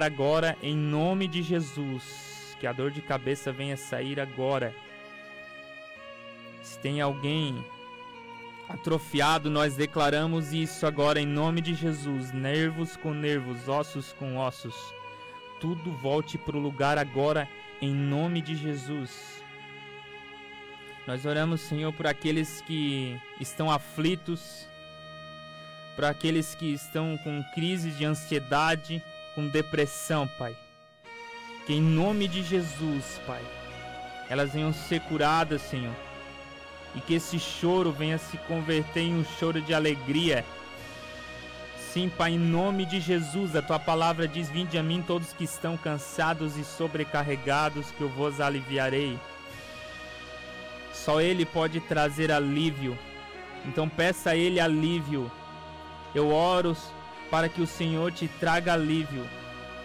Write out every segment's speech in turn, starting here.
agora em nome de Jesus. Que a dor de cabeça venha sair agora. Se tem alguém atrofiado, nós declaramos isso agora em nome de Jesus. Nervos com nervos, ossos com ossos. Tudo volte para o lugar agora em nome de Jesus. Nós oramos, Senhor, por aqueles que estão aflitos, para aqueles que estão com crises de ansiedade com depressão, Pai. Que em nome de Jesus, Pai, elas venham ser curadas, Senhor. E que esse choro venha se converter em um choro de alegria. Sim, Pai, em nome de Jesus, a tua palavra diz: Vinde a mim todos que estão cansados e sobrecarregados, que eu vos aliviarei. Só Ele pode trazer alívio. Então peça a Ele alívio. Eu oro para que o Senhor te traga alívio.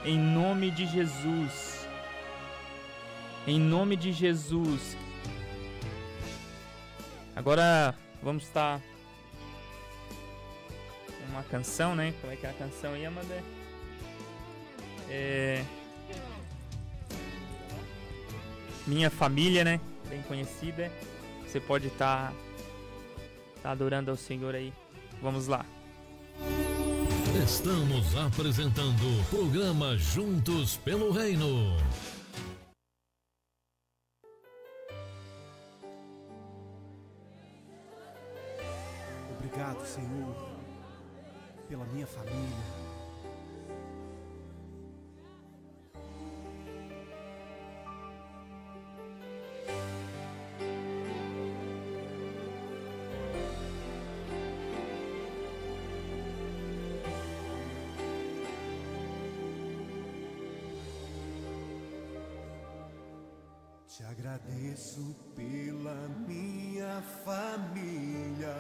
Em nome de Jesus. Em nome de Jesus. Agora vamos estar uma canção, né? Como é que é a canção aí, Amanda? É... Minha família, né? Bem conhecida. Você pode estar tá, tá adorando ao Senhor aí. Vamos lá. Estamos apresentando o programa Juntos pelo Reino. Obrigado, Senhor, pela minha família agradeço pela minha família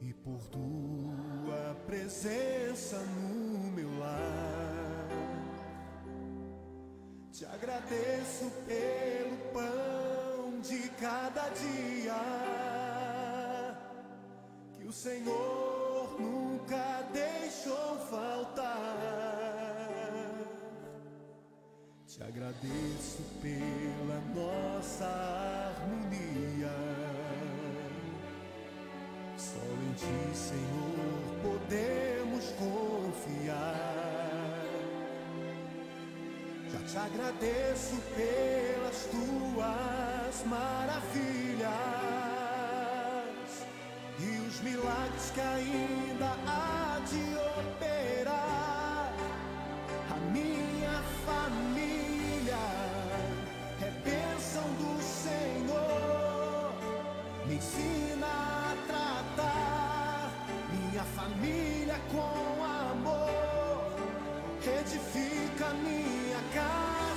e por tua presença no meu lar. Te agradeço pelo pão de cada dia que o Senhor Te agradeço pela nossa harmonia. Só em Ti, Senhor, podemos confiar. Já te agradeço pelas tuas maravilhas e os milagres que ainda há de operar. A minha família Me ensina a tratar minha família com amor. Edifica minha casa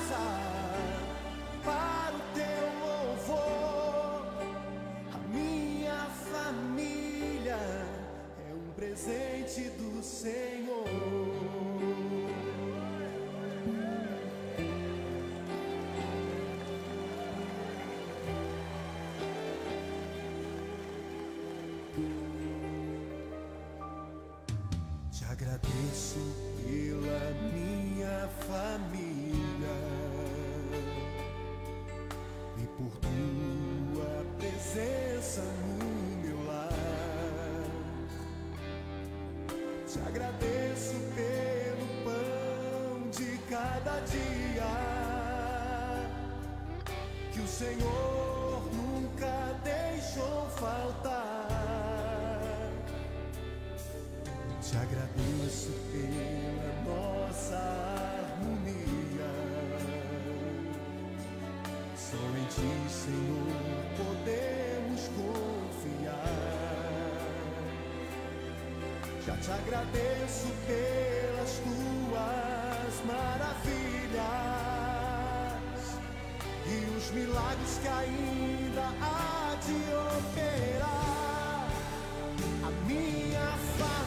cada dia que o Senhor nunca deixou faltar. Te agradeço pela nossa harmonia. Só em Ti, Senhor, podemos confiar. Já te agradeço pelas tuas maravilhas e os milagres que ainda há de operar. A minha família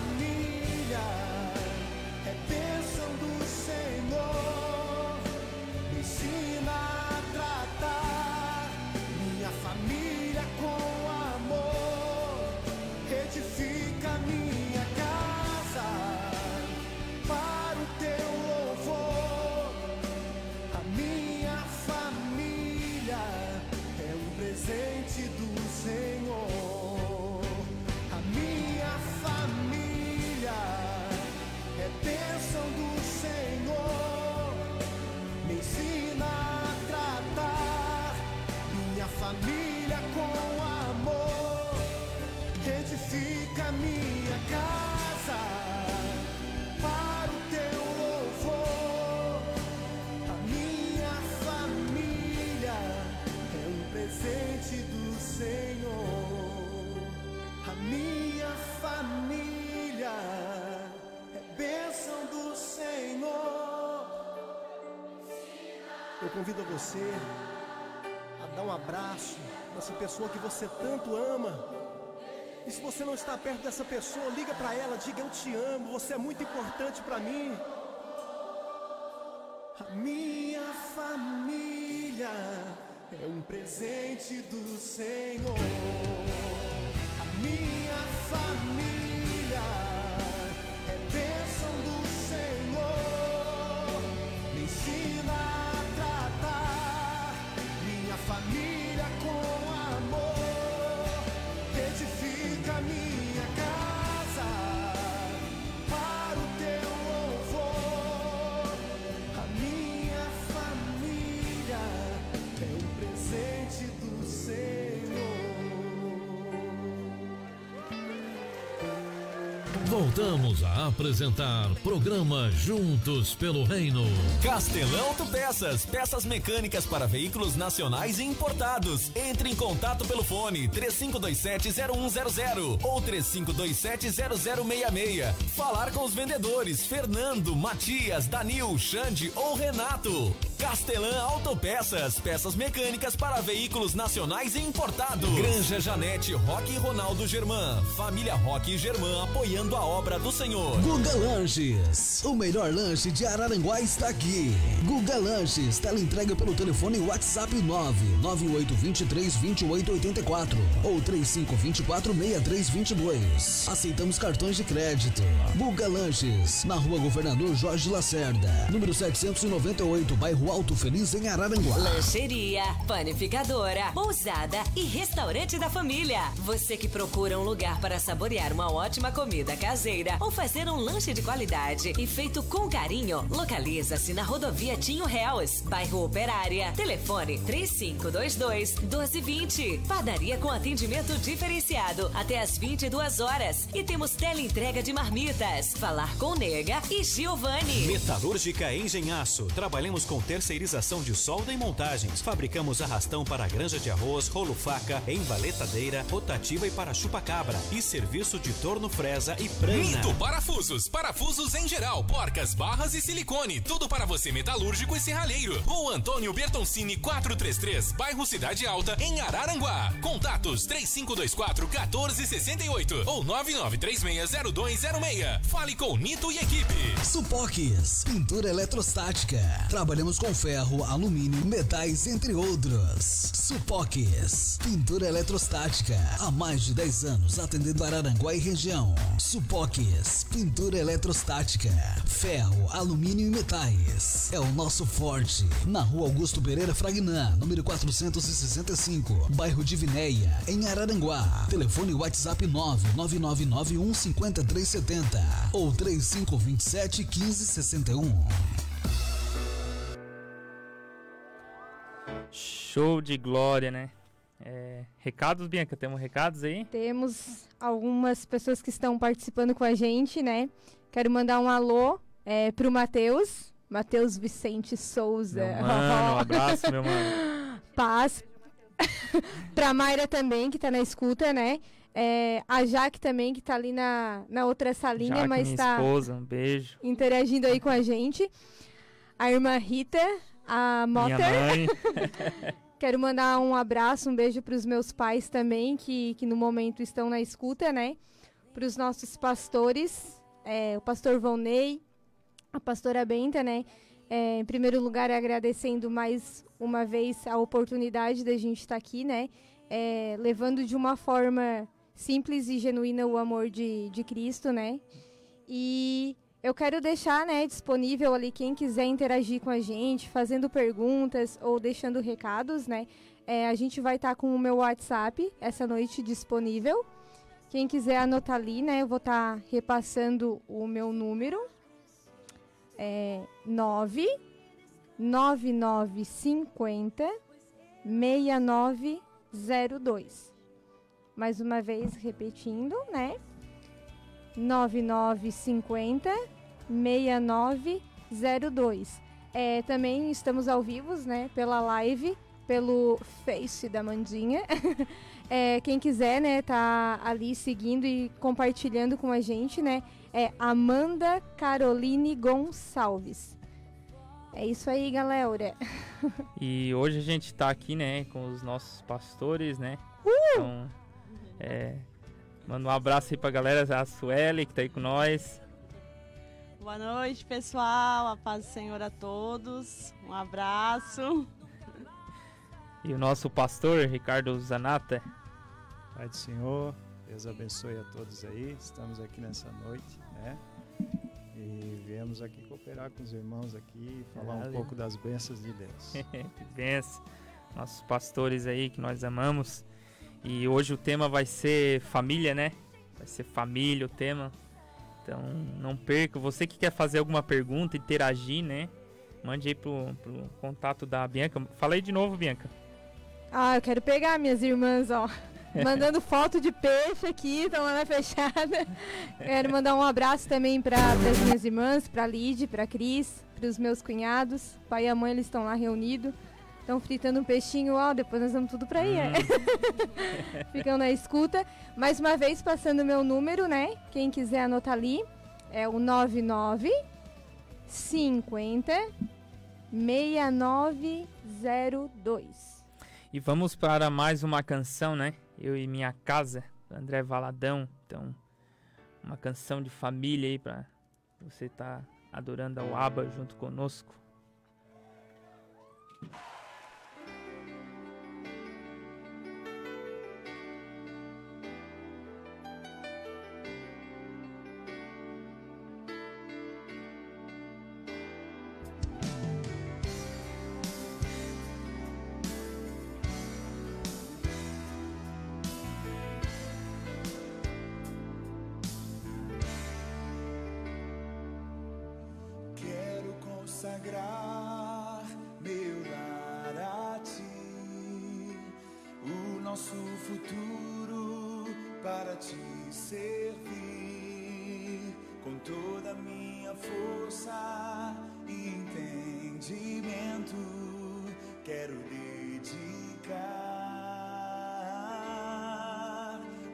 convido você a dar um abraço nessa pessoa que você tanto ama. E se você não está perto dessa pessoa, liga para ela, diga eu te amo, você é muito importante para mim. Voltamos a apresentar programa Juntos pelo Reino. Castelão Autopeças, peças mecânicas para veículos nacionais e importados. Entre em contato pelo fone 3527-0100 ou 3527-0066. Falar com os vendedores Fernando, Matias, Danil, Xande ou Renato. Castelã Autopeças, peças mecânicas para veículos nacionais e importados. Granja Janete, Roque e Ronaldo Germán. Família Roque e Germán apoiando a obra do Senhor. Guga Lanches, o melhor lanche de Araranguá está aqui. Guga Lanches, tela entrega pelo telefone WhatsApp 998232884 ou 35246322. Aceitamos cartões de crédito. Guga Lanches, na Rua Governador Jorge Lacerda, número 798, bairro Alto Feliz em Araranguá. Lancheria, panificadora, pousada e restaurante da família. Você que procura um lugar para saborear uma ótima comida caseira ou fazer um lanche de qualidade e feito com carinho, localiza-se na rodovia Tinho Réus, bairro Operária. Telefone 3522 1220. Padaria com atendimento diferenciado até às 22 horas. E temos teleentrega de marmitas. Falar com Nega e Giovanni. Metalúrgica Engenhaço. Trabalhamos com terceirização de solda e montagens. Fabricamos arrastão para granja de arroz, rolo faca, embaletadeira, rotativa e para chupa-cabra. E serviço de torno fresa e prana. Mito Parafusos. Parafusos em geral, porcas, barras e silicone. Tudo para você metalúrgico e serralheiro. Rua Antônio Bertoncini 433, bairro Cidade Alta, em Araranguá. Contatos 3524 1468 ou 99360206. Fale com Nito e equipe. Supoques, pintura eletrostática. Trabalhamos com ferro, alumínio, metais, entre outros. Supoques, pintura eletrostática. Há mais de 10 anos atendendo Araranguá e região. Supoques, pintura eletrostática. Ferro, alumínio e metais. É o nosso forte. Na rua Augusto Pereira Fragnan, número 465, bairro de Vinéia, em Araranguá. Telefone WhatsApp 99991 5370 ou 3527 1561. Show de glória, né? É, recados, Bianca? Temos recados aí? Temos algumas pessoas que estão participando com a gente, né? Quero mandar um alô é, pro Matheus, Matheus Vicente Souza. Meu mano, um abraço, meu mano. Paz. pra Mayra também, que tá na escuta, né? É, a Jaque também, que tá ali na, na outra salinha, Jaque, mas minha tá esposa, um beijo. interagindo aí com a gente. A irmã Rita, a Motter. Quero mandar um abraço, um beijo para os meus pais também, que, que no momento estão na escuta, né? Para os nossos pastores, é, o pastor Volney, a pastora Benta, né? É, em primeiro lugar, agradecendo mais uma vez a oportunidade da gente estar aqui, né? É, levando de uma forma simples e genuína o amor de, de Cristo, né? E eu quero deixar né, disponível ali quem quiser interagir com a gente, fazendo perguntas ou deixando recados, né? É, a gente vai estar com o meu WhatsApp essa noite disponível. Quem quiser anotar ali, né? Eu vou estar repassando o meu número. É 9 9950 6902. Mais uma vez repetindo, né? 9950 6902. É, também estamos ao vivo, né, pela live, pelo Face da Mandinha. é, quem quiser, né, tá ali seguindo e compartilhando com a gente, né, é Amanda Caroline Gonçalves. É isso aí, galera. E hoje a gente tá aqui, né, com os nossos pastores, né? Então, é, manda um abraço aí pra galera, a Sueli que tá aí com nós. Boa noite, pessoal. A paz do Senhor a todos. Um abraço. E o nosso pastor, Ricardo Zanata. Pai do Senhor, Deus abençoe a todos aí. Estamos aqui nessa noite, né? E viemos aqui cooperar com os irmãos aqui, falar um Valeu. pouco das bênçãos de Deus. que benção. Nossos pastores aí que nós amamos. E hoje o tema vai ser família, né? Vai ser família o tema. Então não perca. Você que quer fazer alguma pergunta, interagir, né? Mande aí pro, pro contato da Bianca. Fala aí de novo, Bianca. Ah, eu quero pegar minhas irmãs, ó. Mandando foto de peixe aqui, estão lá na fechada. Quero mandar um abraço também para as minhas irmãs, para Lid, para Cris, para os meus cunhados. Pai e a mãe eles estão lá reunidos. Estão fritando um peixinho, ó. Depois nós vamos tudo para aí. é. Ficam na escuta. Mais uma vez, passando o meu número, né? Quem quiser anotar ali, é o 99 50 6902. E vamos para mais uma canção, né? Eu e Minha Casa, André Valadão. Então, uma canção de família aí pra você estar adorando ao Aba junto conosco. Consagrar meu lar a ti, o nosso futuro para te servir com toda a minha força e entendimento. Quero dedicar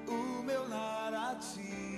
o meu lar a ti.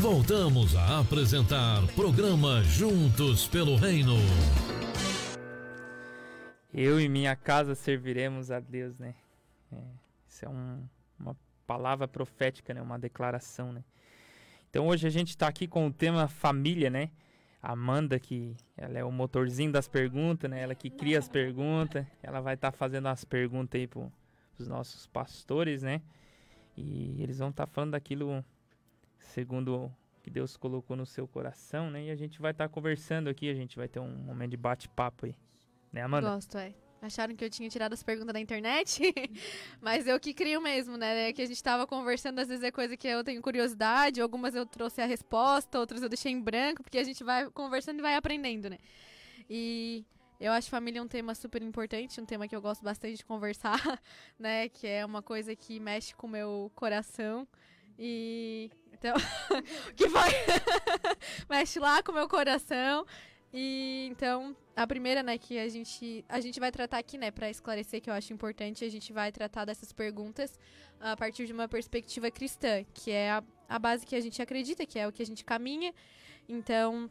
Voltamos a apresentar programa Juntos pelo Reino. Eu e minha casa serviremos a Deus, né? É, isso é um, uma palavra profética, né? Uma declaração, né? Então hoje a gente está aqui com o tema família, né? Amanda, que ela é o motorzinho das perguntas, né? Ela que cria as perguntas. Ela vai estar tá fazendo as perguntas aí para os nossos pastores, né? E eles vão estar tá falando daquilo segundo que Deus colocou no seu coração, né? E a gente vai estar tá conversando aqui, a gente vai ter um momento de bate-papo aí. Né, Amanda? Gosto, é. Acharam que eu tinha tirado as perguntas da internet, mas eu que crio mesmo, né? É que a gente tava conversando, às vezes é coisa que eu tenho curiosidade, algumas eu trouxe a resposta, outras eu deixei em branco, porque a gente vai conversando e vai aprendendo, né? E eu acho família um tema super importante, um tema que eu gosto bastante de conversar, né? Que é uma coisa que mexe com o meu coração. E. Então. que vai. mexe lá com o meu coração. E então, a primeira, né, que a gente, a gente vai tratar aqui, né, para esclarecer que eu acho importante, a gente vai tratar dessas perguntas a partir de uma perspectiva cristã, que é a, a base que a gente acredita, que é o que a gente caminha. Então,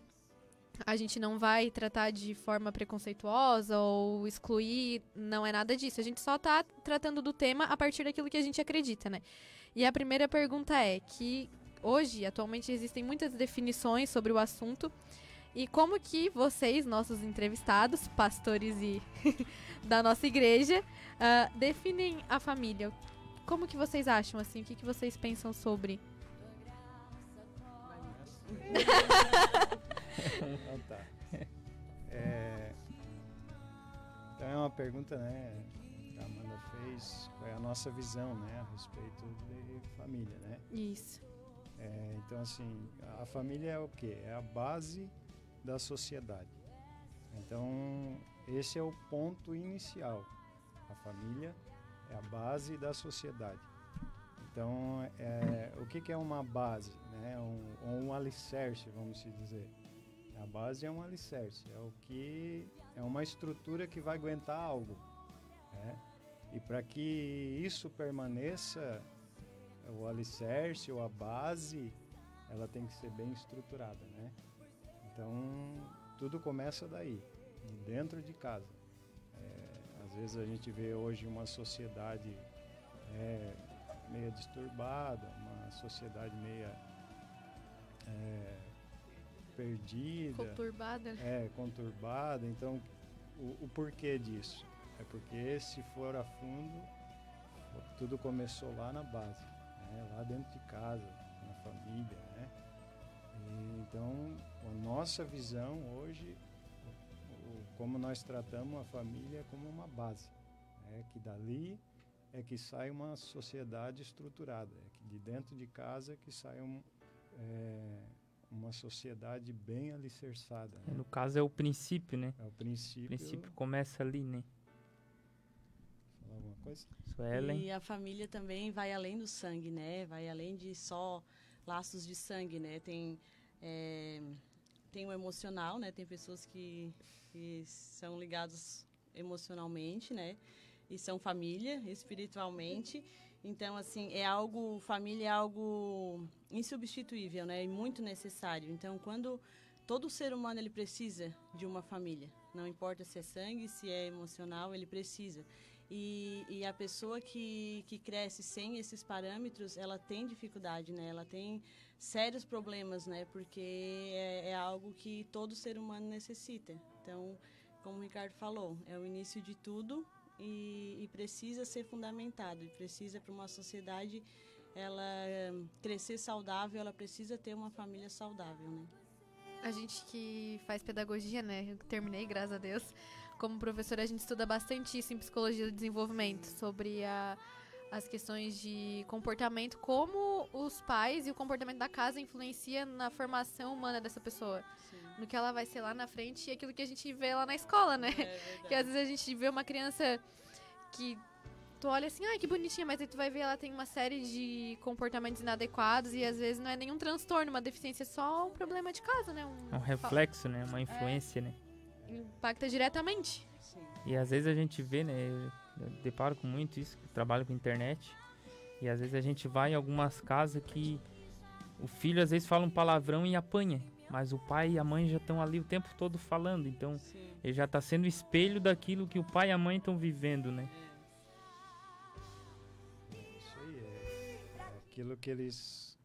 a gente não vai tratar de forma preconceituosa ou excluir, não é nada disso. A gente só está tratando do tema a partir daquilo que a gente acredita, né? E a primeira pergunta é que hoje, atualmente, existem muitas definições sobre o assunto. E como que vocês, nossos entrevistados, pastores e da nossa igreja, uh, definem a família? Como que vocês acham assim? O que, que vocês pensam sobre? então tá. É, então é uma pergunta, né? Que a Amanda fez. Qual é a nossa visão, né? A respeito de família, né? Isso. É, então assim, a família é o quê? É a base da sociedade. Então, esse é o ponto inicial. A família é a base da sociedade. Então, é, o que, que, é uma base? Né? Um, um alicerce, vamos dizer. A base é um alicerce, é o que é uma estrutura que vai aguentar algo. Né? E para que isso permaneça, o alicerce ou a base, ela tem que ser bem estruturada, né? Então, tudo começa daí, dentro de casa. É, às vezes a gente vê hoje uma sociedade é, meio disturbada, uma sociedade meia é, perdida. Conturbada. É, conturbada. Então, o, o porquê disso? É porque se for a fundo, tudo começou lá na base, né? lá dentro de casa, na família, né? E, então, a nossa visão hoje, o, como nós tratamos a família como uma base, é que dali é que sai uma sociedade estruturada, é que de dentro de casa que sai um, é, uma sociedade bem alicerçada. Né? No caso é o princípio, né? É o princípio. O princípio começa ali, né? Coisa? Suelen. E a família também vai além do sangue, né? Vai além de só laços de sangue, né? Tem é, tem o emocional, né? Tem pessoas que, que são ligados emocionalmente, né? E são família, espiritualmente. Então, assim, é algo, família é algo insubstituível, né? E muito necessário. Então, quando todo ser humano ele precisa de uma família, não importa se é sangue, se é emocional, ele precisa. E, e, a pessoa que, que cresce sem esses parâmetros, ela tem dificuldade, né? Ela tem sérios problemas, né? Porque é, é, algo que todo ser humano necessita. Então, como o Ricardo falou, é o início de tudo e, e precisa ser fundamentado. E precisa para uma sociedade ela crescer saudável, ela precisa ter uma família saudável, né? A gente que faz pedagogia, né? Eu terminei, graças a Deus. Como professora, a gente estuda bastante isso em psicologia do desenvolvimento, sobre a as questões de comportamento, como os pais e o comportamento da casa influencia na formação humana dessa pessoa. Sim. No que ela vai ser lá na frente e aquilo que a gente vê lá na escola, né? É que às vezes a gente vê uma criança que tu olha assim, ai que bonitinha, mas aí tu vai ver ela tem uma série de comportamentos inadequados e às vezes não é nenhum transtorno, uma deficiência, é só um problema de casa, né? Um, um reflexo, né? Uma influência, é, né? Impacta diretamente. Sim. E às vezes a gente vê, né? Eu deparo com muito isso, trabalho com internet. E às vezes a gente vai em algumas casas que o filho às vezes fala um palavrão e apanha, mas o pai e a mãe já estão ali o tempo todo falando, então Sim. ele já está sendo espelho daquilo que o pai e a mãe estão vivendo, né? Isso aí é, é aquilo que eles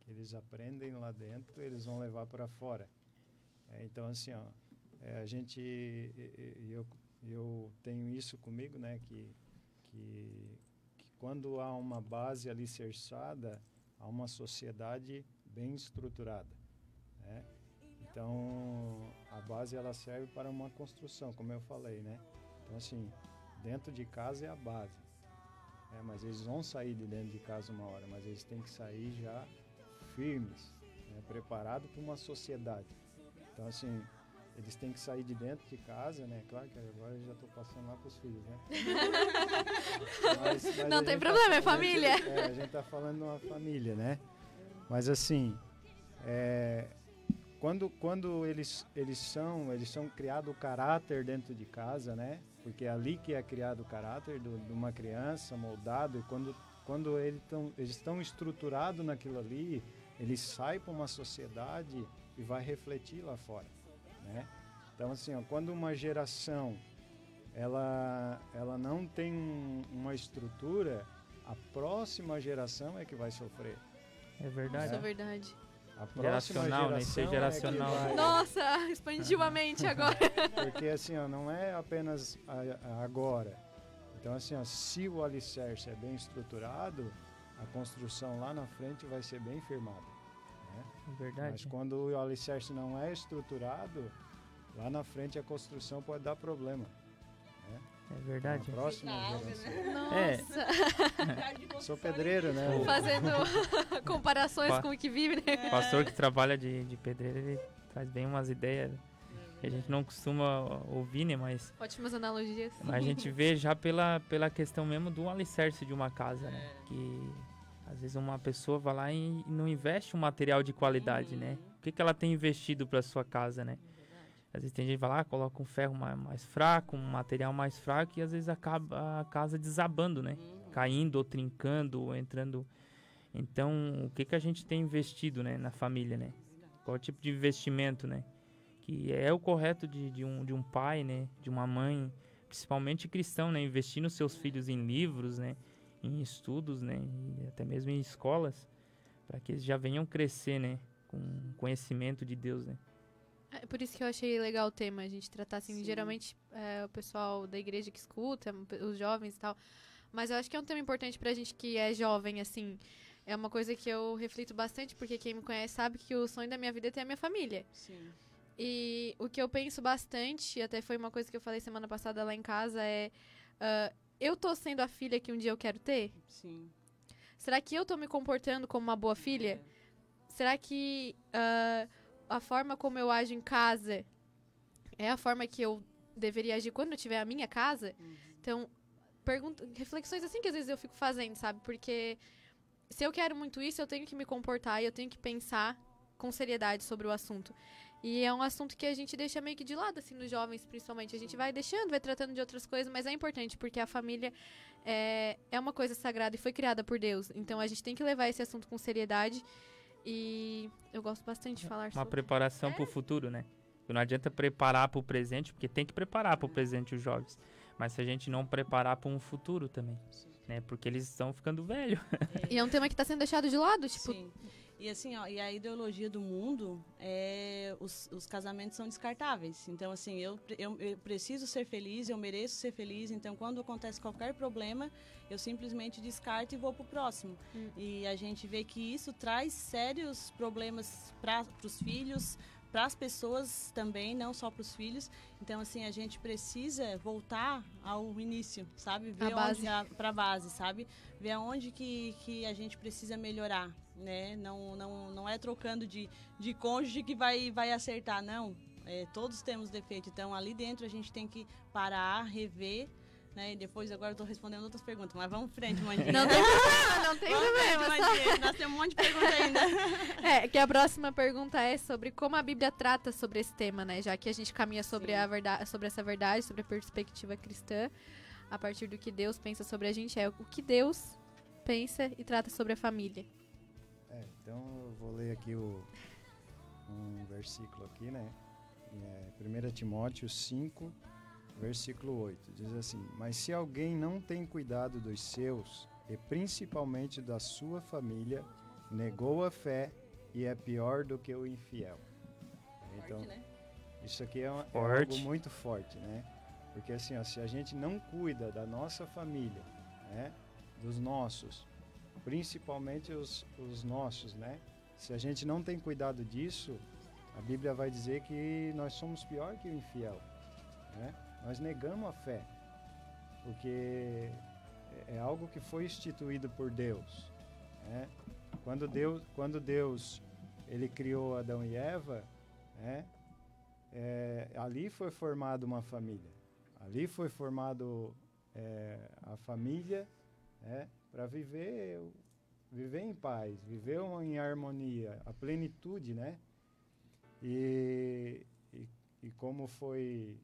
que eles aprendem lá dentro, eles vão levar para fora. É, então assim, ó, é, a gente eu eu tenho isso comigo, né, que que, que quando há uma base alicerçada, há uma sociedade bem estruturada, né? Então, a base ela serve para uma construção, como eu falei, né? Então assim, dentro de casa é a base. É, mas eles vão sair de dentro de casa uma hora, mas eles têm que sair já firmes, né, preparados para uma sociedade. Então, assim, eles têm que sair de dentro de casa, né? Claro que agora eu já estou passando lá para os filhos, né? Mas- mas Não tem gente problema, é a gente- família. é, a gente está falando de uma família, né? Mas, assim, é, quando, quando eles, eles são eles são criado o caráter dentro de casa, né? Porque é ali que é criado o caráter do- de uma criança, moldado, e quando, quando ele tão, eles estão estruturados naquilo ali, eles saem para uma sociedade e vai refletir lá fora, né? Então, assim, ó, quando uma geração ela, ela não tem um- uma estrutura, a próxima geração é que vai sofrer. É verdade. Isso é verdade. A próxima Geracional, né? Isso é geração geracional. É que vai... Nossa, expandiu a mente agora. Porque assim, ó, não é apenas a- a- agora. Então assim, ó, se o alicerce é bem estruturado, a construção lá na frente vai ser bem firmada. Né? É verdade. Mas quando o alicerce não é estruturado, lá na frente a construção pode dar problema. né? É verdade. Na próxima geração. É. Nossa. Sou pedreiro, né? Fazendo comparações Pa- com o que vive, né? O pastor que trabalha de, de pedreiro, ele traz bem umas ideias que a gente não costuma ouvir, né? Mas, Ótimas analogias. mas a gente vê já pela, pela questão mesmo do alicerce de uma casa, né? Que às vezes uma pessoa vai lá e não investe um material de qualidade, né? O que, que ela tem investido para sua casa, né? Às vezes tem gente que vai lá, coloca um ferro mais, mais fraco, um material mais fraco e às vezes acaba a casa desabando, né? Caindo ou trincando ou entrando. Então, o que, que a gente tem investido, né, na família, né? Qual tipo de investimento, né? Que é o correto de, de, um, de um pai, né? De uma mãe, principalmente cristão, né? Investir nos seus filhos em livros, né? Em estudos, né? E até mesmo em escolas, para que eles já venham crescer, né? Com conhecimento de Deus, né? É por isso que eu achei legal o tema, a gente tratar assim, Sim. geralmente é, o pessoal da igreja que escuta, os jovens e tal. Mas eu acho que é um tema importante pra gente que é jovem, assim. É uma coisa que eu reflito bastante, porque quem me conhece sabe que o sonho da minha vida é ter a minha família. Sim. E o que eu penso bastante, e até foi uma coisa que eu falei semana passada lá em casa, é. ah, eu tô sendo a filha que um dia eu quero ter? Sim. Será que eu tô me comportando como uma boa filha? Será que ah, a forma como eu ajo em casa é a forma que eu deveria agir quando eu tiver a minha casa? Então, pergunta, reflexões assim que às vezes eu fico fazendo, sabe? Porque se eu quero muito isso, eu tenho que me comportar e eu tenho que pensar com seriedade sobre o assunto. E é um assunto que a gente deixa meio que de lado, assim, nos jovens, principalmente. A gente vai deixando, vai tratando de outras coisas, mas é importante, porque a família é, é uma coisa sagrada e foi criada por Deus. Então a gente tem que levar esse assunto com seriedade. E eu gosto bastante de falar Uma sobre. preparação para o futuro, né? Não adianta preparar para o presente, porque tem que preparar para o presente os jovens. Mas se a gente não preparar para um futuro também, né? Porque eles estão ficando velhos. E é um tema que está sendo deixado de lado, tipo. Sim. E assim, ó, e a ideologia do mundo é os, os casamentos são descartáveis. Então, assim, eu, eu, eu preciso ser feliz, eu mereço ser feliz. Então, quando acontece qualquer problema, eu simplesmente descarto e vou pro próximo. E a gente vê que isso traz sérios problemas para os filhos, para as pessoas também, não só para os filhos. Então, assim, a gente precisa voltar ao início, sabe? Ver base. onde para a base, sabe? Ver aonde que, que a gente precisa melhorar, né? Não, não, não é trocando de, de cônjuge que vai, vai acertar, não. É, todos temos defeito, então ali dentro a gente tem que parar, rever, né? E depois agora eu tô respondendo outras perguntas, mas vamos em frente, Mandinha. Não tem problema, não tem Vamos em frente, problema. Mandinha. Nós temos um monte de pergunta ainda. É, que a próxima pergunta é sobre como a Bíblia trata sobre esse tema, né? Já que a gente caminha sobre, a verdade, sobre essa verdade, sobre a perspectiva cristã, a partir do que Deus pensa sobre a gente, é o que Deus pensa e trata sobre a família. Então eu vou ler aqui o, um versículo aqui, né? É, 1 Timóteo 5, versículo 8. Diz assim: Mas se alguém não tem cuidado dos seus, e principalmente da sua família, negou a fé e é pior do que o infiel. Então, Forte, né? isso aqui é, uma- é algo muito forte, né? Porque assim, ó, se a gente não cuida da nossa família, né? Dos nossos, principalmente os, os nossos, né? Se a gente não tem cuidado disso, a Bíblia vai dizer que nós somos pior que o infiel, né? Nós negamos a fé, porque é- é algo que foi instituído por Deus, né? Quando Deus, quando Deus ele criou Adão e Eva, né? É, ali foi formada uma família. Ali foi formado é, a família né, para viver viver em paz, viver em harmonia, a plenitude, né? E, e, e como foi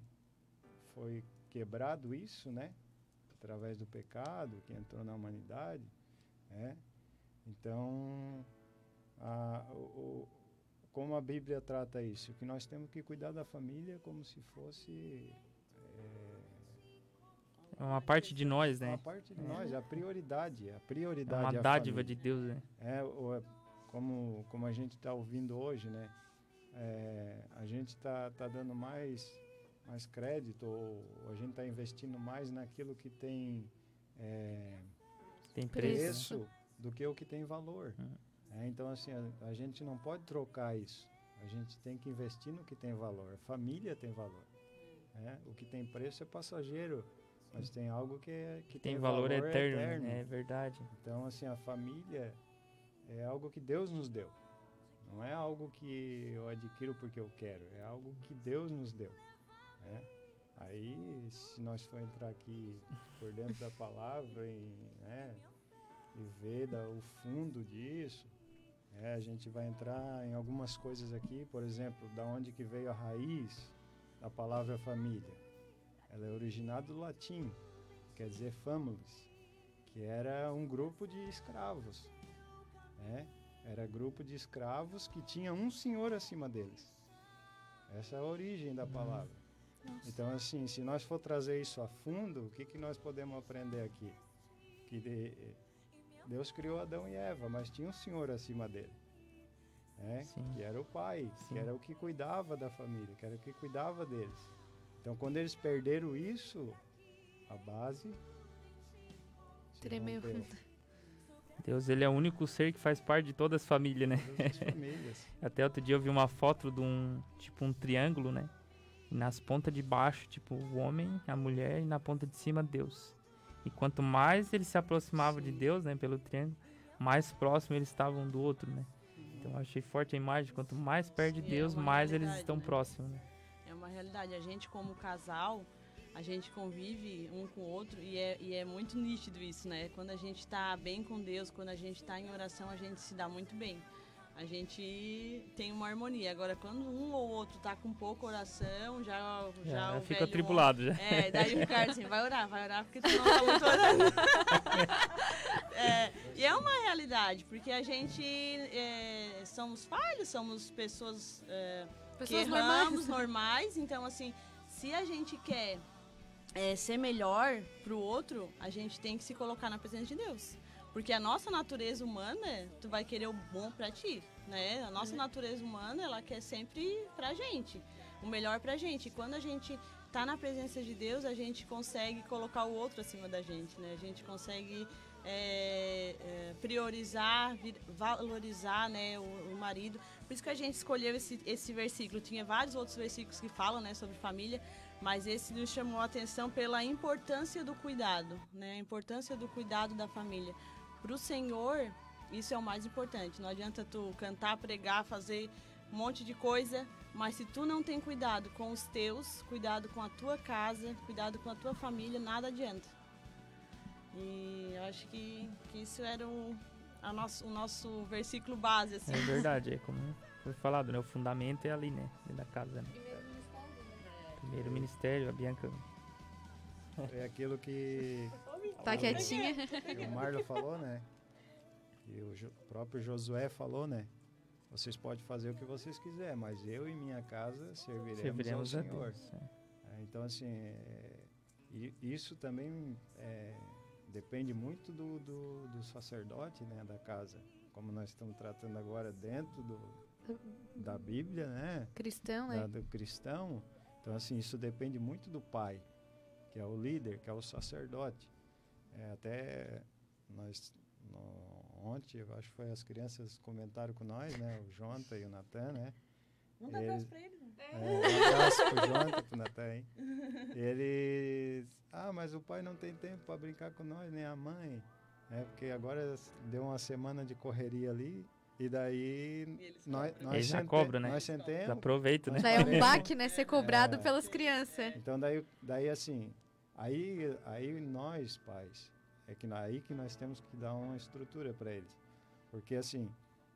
foi quebrado isso, né? Através do pecado que entrou na humanidade, né? Então, a, o- como a Bíblia trata isso? Que nós temos que cuidar da família como se fosse É uma parte de nós, né? uma parte de nós, é a prioridade, a É prioridade. uma é a dádiva família. de Deus, né? É, o- é, como, como a gente está ouvindo hoje, né? É, a gente está tá dando mais, mais crédito, ou a gente está investindo mais naquilo que tem, é, Tem preço. preço do que o que tem valor. É, então, assim, a, a gente não pode trocar isso. A gente tem que investir no que tem valor. A família tem valor. né? O que tem preço é passageiro, mas tem algo que, é, que Tem valor eterno, é verdade. Então, assim, a família é algo que Deus nos deu. Não é algo que eu adquiro porque eu quero, é algo que Deus nos deu. né? Aí, se nós for entrar aqui por dentro da palavra e, né, e ver da- o fundo disso, é, a gente vai entrar em algumas coisas aqui, por exemplo, da onde que veio a raiz da palavra família. Ela é originada do latim, quer dizer families, que era um grupo de escravos. né? Era grupo de escravos que tinha um senhor acima deles. Essa é a origem da palavra. Então, assim, se nós for trazer isso a fundo, o que, que nós podemos aprender aqui? Que de- Deus criou Adão e Eva, mas tinha um senhor acima dele. né? Que era o pai, que era o que cuidava da família, que era o que cuidava deles. Então, quando eles perderam isso, a base se Tremeu. Deus, ele é o único ser que faz parte de todas as famílias, né? Todas as famílias. Até outro dia eu vi uma foto de um, tipo, um triângulo, né? E nas pontas de baixo, tipo, o homem, a mulher, e na ponta de cima, Deus. E quanto mais eles se aproximavam de Deus, né, pelo triângulo, mais próximo eles estavam um do outro, né? Então eu achei forte a imagem, quanto mais perto de Sim, é Deus, uma mais eles estão né? próximos, né? É uma realidade. A gente, como casal, a gente convive um com o outro e é, e é muito nítido isso, né? Quando a gente está bem com Deus, quando a gente está em oração, a gente se dá muito bem. A gente tem uma harmonia. Agora, quando um ou outro tá com pouca oração, já, já, Já o fica atribulado, já. É, daí o cara assim, vai orar, vai orar, porque tu não tá muito orando. É, e é uma realidade, porque a gente é, somos falhos, somos pessoas, é, Pessoas que normais. normais. Então, assim, se a gente quer é, ser melhor pro outro, a gente tem que se colocar na presença de Deus. Porque a nossa natureza humana, tu vai querer o bom pra ti, né? A nossa natureza humana, ela quer sempre pra gente, o melhor pra gente. E quando a gente tá na presença de Deus, a gente consegue colocar o outro acima da gente, né? A gente consegue é, é, priorizar, valorizar né, o, o marido. Por isso que a gente escolheu esse, esse versículo. Tinha vários outros versículos que falam né, sobre família, mas esse nos chamou a atenção pela importância do cuidado, né? A importância do cuidado da família. Para o Senhor, isso é o mais importante. Não adianta tu cantar, pregar, fazer um monte de coisa, mas se tu não tem cuidado com os teus, cuidado com a tua casa, cuidado com a tua família, nada adianta. E eu acho que, que isso era o, a nosso, o nosso versículo base, assim. É verdade, é como foi falado, né? O fundamento é ali, né? Dentro da casa, né? Primeiro ministério, a Bianca. É aquilo que. Tá quietinha. que o Marlon falou, né? E o próprio Josué falou, né? Vocês podem fazer o que vocês quiserem, mas eu e minha casa serviremos, Serviremos ao a Senhor. Deus. é. É, então, assim, é, isso também é, depende muito do, do, do sacerdote né, da casa. Como nós estamos tratando agora dentro do, da Bíblia, né? Cristão, da- né? do cristão. Então, assim, isso depende muito do pai, que é o líder, que é o sacerdote. É, até nós, no- ontem, eu acho que foi as crianças comentaram com nós, né? O Jonta e o Natan, né? Um Eles- né? É, um abraço pro Jonta, pro Natan, hein? Eles... Ah, mas o pai não tem tempo para brincar com nós, nem a mãe. É, porque agora deu uma semana de correria ali, e daí nós, nós Eles já sente- cobram, né? Nós sentemos, Eles aproveitam, né? Já é um baque, né? Ser cobrado É. pelas crianças. Então daí, daí assim, aí, aí nós pais, é que aí que nós temos que dar uma estrutura para eles, porque assim,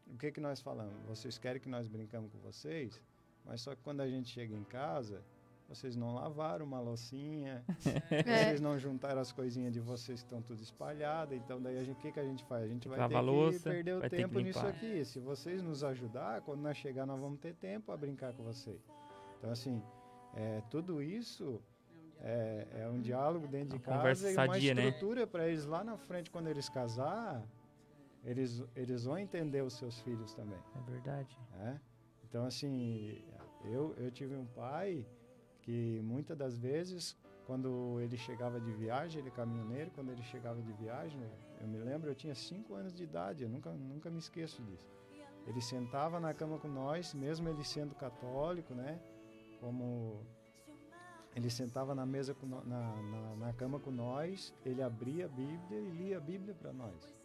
o que que nós falamos? Vocês querem que nós brincamos com vocês, mas só que quando a gente chega em casa, vocês não lavaram uma loucinha, É. vocês não juntaram as coisinhas de vocês que estão tudo espalhadas, então daí o que que a gente faz? A gente vai ter a louça, que perder o tempo nisso aqui. Se vocês nos ajudar, quando nós chegar, nós vamos ter tempo a brincar com vocês. Então assim, é, tudo isso é, é um diálogo dentro de Uma casa conversa e sadia, uma né? estrutura para eles lá na frente quando eles casar, eles eles vão entender os seus filhos também. É verdade. né? Então assim, eu eu tive um pai que muitas das vezes quando ele chegava de viagem, ele é caminhoneiro, quando ele chegava de viagem, eu me lembro, eu tinha cinco anos de idade, eu nunca, nunca me esqueço disso. Ele sentava na cama com nós, mesmo ele sendo católico, né? Como ele sentava na mesa com na, na, na cama com nós, ele abria a Bíblia e lia a Bíblia para nós.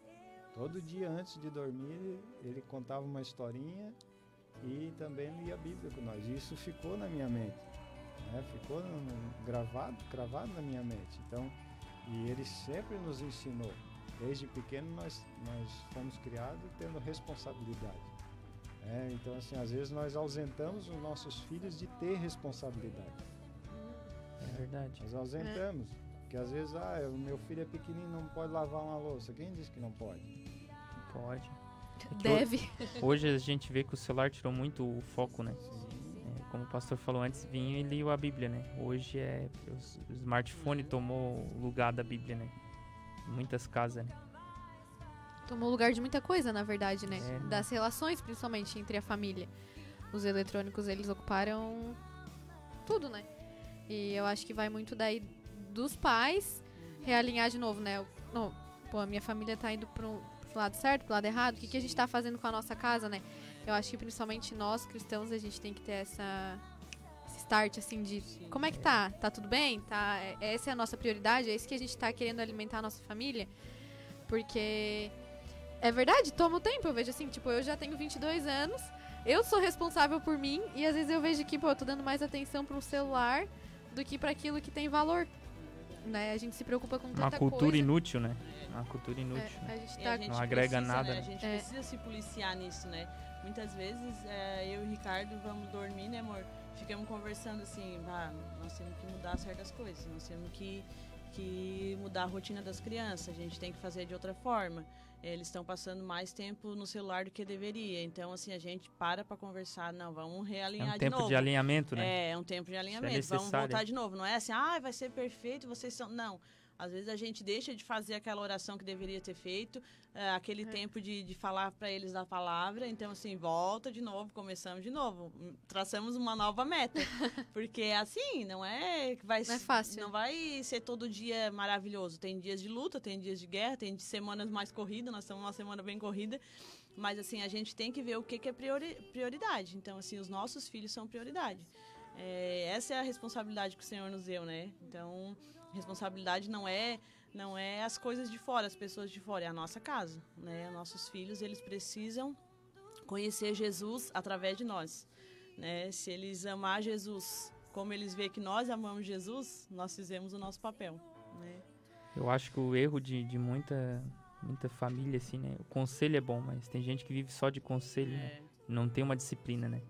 Todo dia antes de dormir, ele contava uma historinha e também lia a Bíblia com nós. E isso ficou na minha mente, né? ficou gravado, gravado na minha mente. Então, e ele sempre nos ensinou. Desde pequeno nós, nós fomos criados tendo responsabilidade. né? então, assim, às vezes nós ausentamos os nossos filhos de ter responsabilidade. É verdade. Nós ausentamos. Porque às vezes, ah, o meu filho é pequenininho, não pode lavar uma louça. Quem disse que não pode? Pode. É Deve. ho- Hoje a gente vê que o celular tirou muito o foco, né? É, como o pastor falou antes, vinha e lia a Bíblia, né? Hoje é o smartphone tomou o lugar da Bíblia, né? Em muitas casas, né? Tomou lugar de muita coisa, na verdade, né? É. Das relações, principalmente, entre a família. Os eletrônicos, eles ocuparam tudo, né? E eu acho que vai muito daí dos pais realinhar de novo, né? Não, pô, a minha família tá indo pro, pro lado certo, pro lado errado. O que, que a gente tá fazendo com a nossa casa, né? Eu acho que principalmente nós, cristãos, a gente tem que ter essa esse start, assim, de como é que tá? Tá tudo bem? Tá, é- essa é a nossa prioridade? É isso que a gente tá querendo alimentar a nossa família? Porque é verdade, toma o tempo. Eu vejo assim, tipo, eu já tenho 22 anos, eu sou responsável por mim, e às vezes eu vejo que, pô, eu tô dando mais atenção para um celular do que para aquilo que tem valor. Né? A gente se preocupa com Uma tanta cultura coisa. inútil, né? Uma cultura inútil. É, a gente tá a gente Não agrega precisa, nada, Né? né? A gente É. precisa se policiar nisso, né? Muitas vezes é, eu e o Ricardo vamos dormir, né, amor? Ficamos conversando assim, ah, nós temos que mudar certas coisas, nós temos que, que mudar a rotina das crianças, a gente tem que fazer de outra forma. Eles estão passando mais tempo no celular do que deveria. Então, assim, a gente para para conversar, não, vamos É realinhar um de tempo novo. de alinhamento, né? É, é um tempo de alinhamento. vamos necessário. voltar de novo. Não é assim, ah, vai ser perfeito, vocês são. Não. Às vezes a gente deixa de fazer aquela oração que deveria ter feito, é, aquele tempo de, de falar para eles da palavra. Então, assim, volta de novo, começamos de novo. Hum, Traçamos uma nova meta. Porque assim, não é que vai Não é fácil. Não vai ser todo dia maravilhoso. Tem dias de luta, tem dias de guerra, tem semanas mais corridas. Nós estamos uma semana bem corrida. Mas, assim, a gente tem que ver o que, que é priori- prioridade. Então, assim, os nossos filhos são prioridade. É, essa é a responsabilidade que o Senhor nos deu, né? Então, responsabilidade não é não é as coisas de fora, as pessoas de fora, é a nossa casa, né? Nossos filhos, eles precisam conhecer Jesus através de nós, né? Se eles amar Jesus, como eles veem que nós amamos Jesus, nós fizemos o nosso papel, né? Eu acho que o erro de, de muita, muita família, assim, né? O conselho é bom, mas tem gente que vive só de conselho, né? Não tem uma disciplina, né?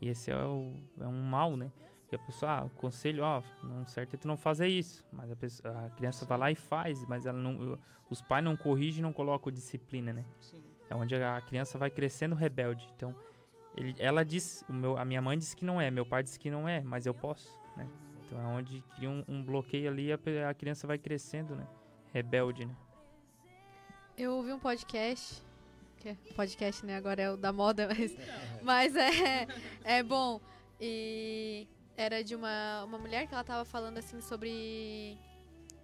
E esse é, o, é um mal, né? Que a pessoa, ah, o conselho, ó, não certo é tu não fazer isso. Mas a, pessoa, a criança vai lá e faz, mas ela não, os pais não corrigem e não colocam disciplina, né? Sim. É onde a criança vai crescendo rebelde. Então, ele, ela diz, o meu, a minha mãe disse que não é, meu pai disse que não é, mas eu posso, né? Então é onde cria um, um bloqueio ali a, a criança vai crescendo, né? Rebelde, né? Eu ouvi um podcast, é podcast, né? Agora é o da moda, mas, mas é, é bom. E era de uma, uma mulher que ela tava falando assim sobre.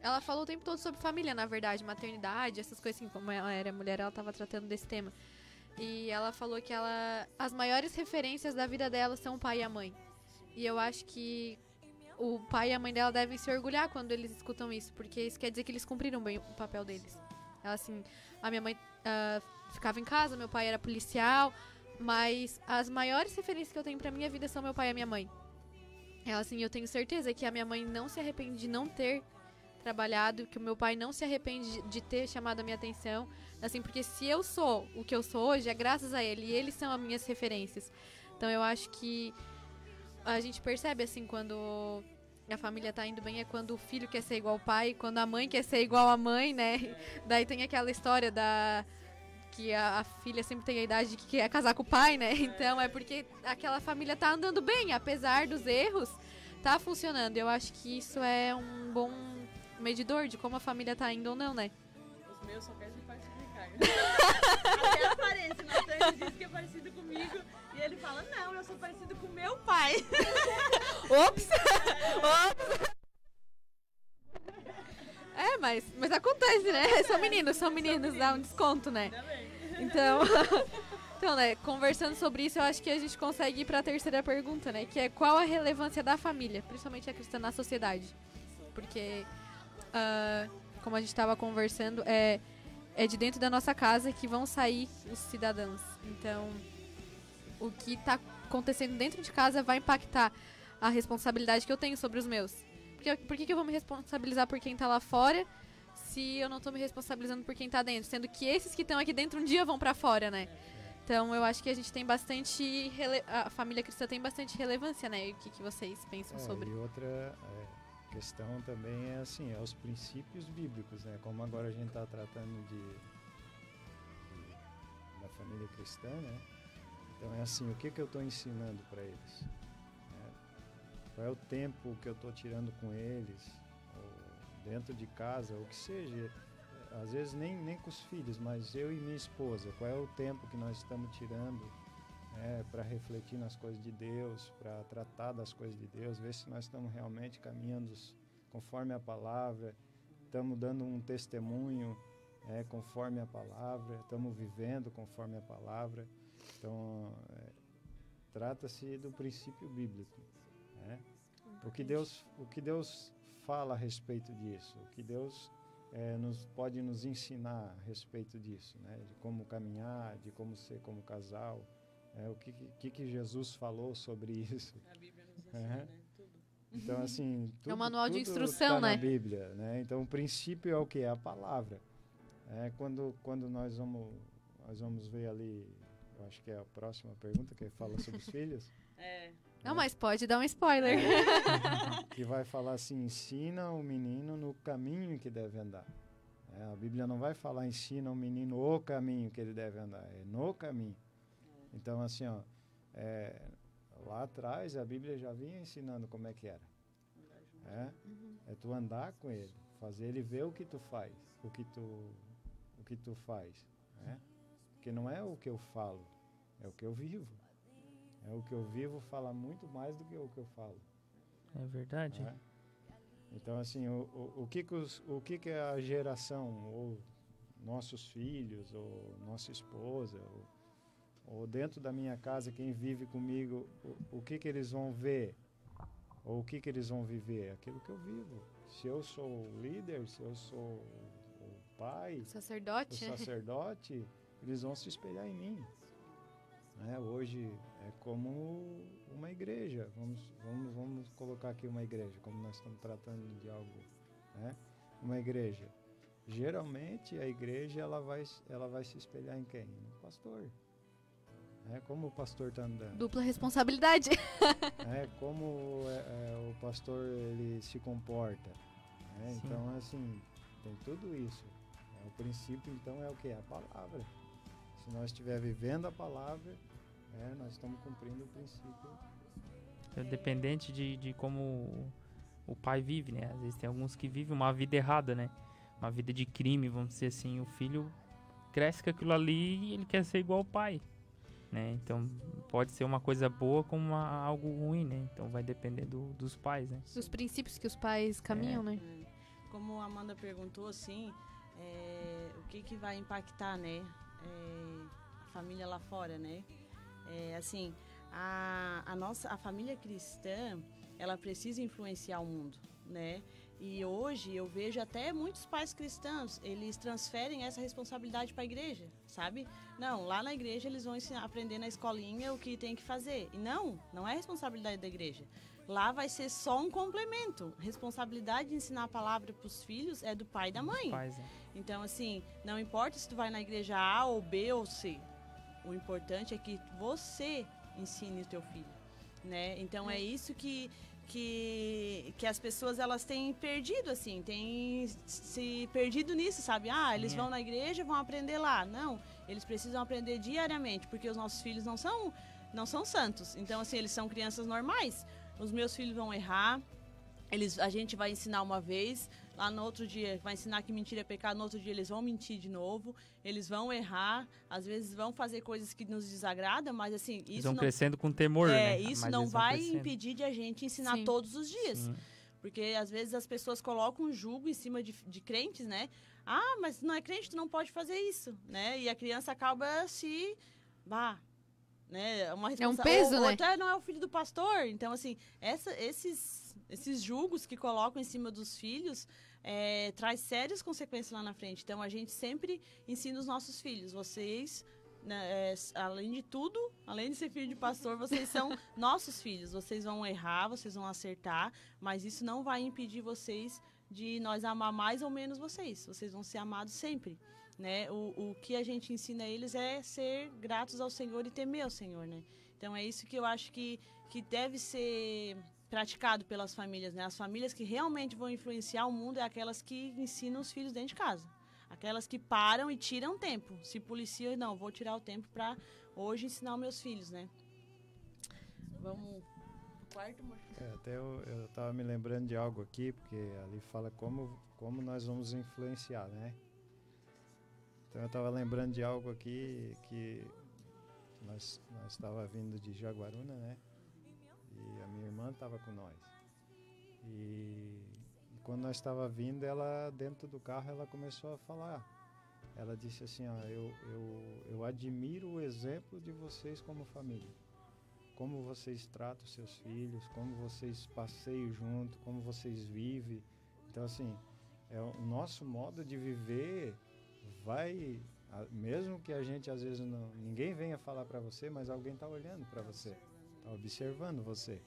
Ela falou o tempo todo sobre família, na verdade, maternidade, essas coisas assim, como ela era mulher, ela tava tratando desse tema. E ela falou que ela. As maiores referências da vida dela são o pai e a mãe. E eu acho que o pai e a mãe dela devem se orgulhar quando eles escutam isso, porque isso quer dizer que eles cumpriram bem o papel deles. Ela assim, a minha mãe uh, ficava em casa, meu pai era policial, mas as maiores referências que eu tenho pra minha vida são meu pai e a minha mãe. Ela assim, eu tenho certeza que a minha mãe não se arrepende de não ter trabalhado, que o meu pai não se arrepende de ter chamado a minha atenção, assim, porque se eu sou o que eu sou hoje é graças a ele e eles são as minhas referências. Então eu acho que a gente percebe assim quando a família tá indo bem é quando o filho quer ser igual ao pai, quando a mãe quer ser igual à mãe, né? Daí tem aquela história da que a, a, filha sempre tem a idade de que quer casar com o pai, né? Então é porque aquela família tá andando bem, apesar dos erros, tá funcionando. Eu acho que isso é um bom medidor de como a família tá indo ou não, né? Os meus só querem parte de Ricardo. Até aparece, Natan disse que é parecido comigo e ele fala, não, eu sou parecido com meu pai. Ops! Ops! É, mas, mas acontece, né? São meninos, são meninos, dá um desconto, né? Então, então, né, conversando sobre isso, eu acho que a gente consegue ir para a terceira pergunta, né? Que é qual a relevância da família, principalmente a cristã na sociedade? Porque, uh, como a gente estava conversando, é, é de dentro da nossa casa que vão sair os cidadãos. Então, o que está acontecendo dentro de casa vai impactar a responsabilidade que eu tenho sobre os meus. Porque, por que, que eu vou me responsabilizar por quem tá lá fora se eu não tô me responsabilizando por quem tá dentro? Sendo que esses que estão aqui dentro um dia vão para fora, né? Então eu acho que a gente tem bastante. Rele... A família cristã tem bastante relevância, né? E o que, que vocês pensam é, sobre? E outra é, questão também é assim, é os princípios bíblicos, né? Como agora a gente está tratando de, de, da família cristã, né? Então é assim, o que, que eu estou ensinando para eles? qual é o tempo que eu estou tirando com eles, dentro de casa, ou que seja, às vezes nem, nem com os filhos, mas eu e minha esposa, qual é o tempo que nós estamos tirando né, para refletir nas coisas de Deus, para tratar das coisas de Deus, ver se nós estamos realmente caminhando conforme a palavra, estamos dando um testemunho é, conforme a palavra, estamos vivendo conforme a palavra. Então, é, trata-se do princípio bíblico. Né? O que Deus, o que Deus fala a respeito disso, o que Deus é, nos pode nos ensinar a respeito disso, né? De como caminhar, de como ser como casal, é, o que, que, que Jesus falou sobre isso. A Bíblia nos ensina, né? Tudo. Então assim, tudo, é um manual de instrução, tá né? Na Bíblia, né? Então o princípio é o que é a palavra. É, quando quando nós vamos nós vamos ver ali, eu acho que é a próxima pergunta que fala sobre os filhos. É. Não, mas pode dar um spoiler. que vai falar assim: ensina o menino no caminho que deve andar. É, a Bíblia não vai falar ensina o menino o caminho que ele deve andar, é no caminho. Então, assim, ó, é, lá atrás a Bíblia já vinha ensinando como é que era. É, é tu andar com ele, fazer ele ver o que tu faz, o que tu, o que tu faz. Né? Porque não é o que eu falo, é o que eu vivo. É, o que eu vivo fala muito mais do que o que eu falo. É verdade. É? Então, assim, o, o, o, que que os, o que que a geração, ou nossos filhos, ou nossa esposa, ou, ou dentro da minha casa, quem vive comigo, o, o que que eles vão ver? Ou o que que eles vão viver? Aquilo que eu vivo. Se eu sou o líder, se eu sou o pai, sacerdote, o sacerdote, eles vão se espelhar em mim. Né? Hoje é como uma igreja, vamos, vamos, vamos colocar aqui uma igreja, como nós estamos tratando de algo, né? uma igreja. Geralmente a igreja ela vai, ela vai se espelhar em quem? No pastor. É como o pastor está andando. Dupla responsabilidade. é como é, é, o pastor ele se comporta. Né? Então assim tem tudo isso. É, o princípio então é o que a palavra. Se nós estiver vivendo a palavra, é, nós estamos cumprindo o princípio. É dependente de, de como o pai vive, né? Às vezes tem alguns que vivem uma vida errada, né? Uma vida de crime, vamos dizer assim. O filho cresce com aquilo ali e ele quer ser igual ao pai, né? Então pode ser uma coisa boa como uma, algo ruim, né? Então vai depender do, dos pais, né? Dos princípios que os pais caminham, né? Como a Amanda perguntou, assim, é, o que, que vai impactar, né? É, a família lá fora, né? É, assim, a, a nossa a família cristã, ela precisa influenciar o mundo, né? E hoje eu vejo até muitos pais cristãos, eles transferem essa responsabilidade para a igreja, sabe? Não, lá na igreja eles vão ensinar, aprender na escolinha o que tem que fazer. E não, não é responsabilidade da igreja. Lá vai ser só um complemento. Responsabilidade de ensinar a palavra para os filhos é do pai e da mãe. Pais, né? Então, assim, não importa se tu vai na igreja A ou B ou C. O importante é que você ensine o teu filho, né? Então é isso que que, que as pessoas elas têm perdido assim, têm se perdido nisso, sabe? Ah, eles É. vão na igreja, vão aprender lá. Não, eles precisam aprender diariamente, porque os nossos filhos não são não são santos. Então assim, eles são crianças normais. Os meus filhos vão errar. Eles a gente vai ensinar uma vez, lá no outro dia vai ensinar que mentira é pecado, no outro dia eles vão mentir de novo, eles vão errar, às vezes vão fazer coisas que nos desagradam, mas assim, Eles isso vão não crescendo com temor, é, né? isso Mas não eles vai crescendo. impedir de a gente ensinar Sim. todos os dias. Sim. Porque às vezes as pessoas colocam um julgo em cima de, de crentes, né? Ah, mas não é crente, tu não pode fazer isso, né? E a criança acaba se. Bah, né? Uma É um peso, ou, né? Ou até não é o filho do pastor. Então, assim, essa, esses, esses julgos que colocam em cima dos filhos é, traz sérias consequências lá na frente. Então, a gente sempre ensina os nossos filhos. Vocês né, é, além de tudo, além de ser filho de pastor, vocês são nossos filhos. Vocês vão errar, vocês vão acertar, mas isso não vai impedir vocês de nós amar mais ou menos vocês. Vocês vão ser amados sempre. Né? O, o que a gente ensina a eles é ser gratos ao Senhor e temer ao Senhor. Né? Então é isso que eu acho que, que deve ser praticado pelas famílias. Né? As famílias que realmente vão influenciar o mundo é aquelas que ensinam os filhos dentro de casa. Aquelas que param e tiram tempo. Se policiam, não, vou tirar o tempo para hoje ensinar os meus filhos, né? Vamos quarto? É, até eu, eu tava me lembrando de algo aqui, porque ali fala como, como nós vamos influenciar, né? Então eu tava lembrando de algo aqui que nós, nós estava vindo de Jaguaruna, né? E a minha irmã estava com nós. E, e quando nós estava vindo, ela dentro do carro, ela começou a falar. Ela disse assim, ó, eu, eu, eu admiro o exemplo de vocês como família como vocês tratam seus filhos, como vocês passeiam junto, como vocês vivem. Então, assim, é o nosso modo de viver vai, mesmo que a gente às vezes não, ninguém venha falar para você, mas alguém está olhando para você, está observando você,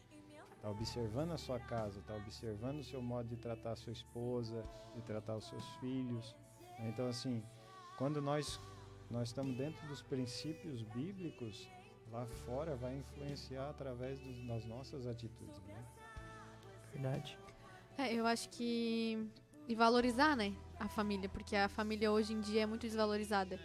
está observando a sua casa, está observando o seu modo de tratar a sua esposa, de tratar os seus filhos. Então, assim, quando nós nós estamos dentro dos princípios bíblicos, lá fora vai influenciar através dos- das nossas atitudes, né? Verdade. É, eu acho que. E valorizar, né? A família, porque a família hoje em dia é muito desvalorizada.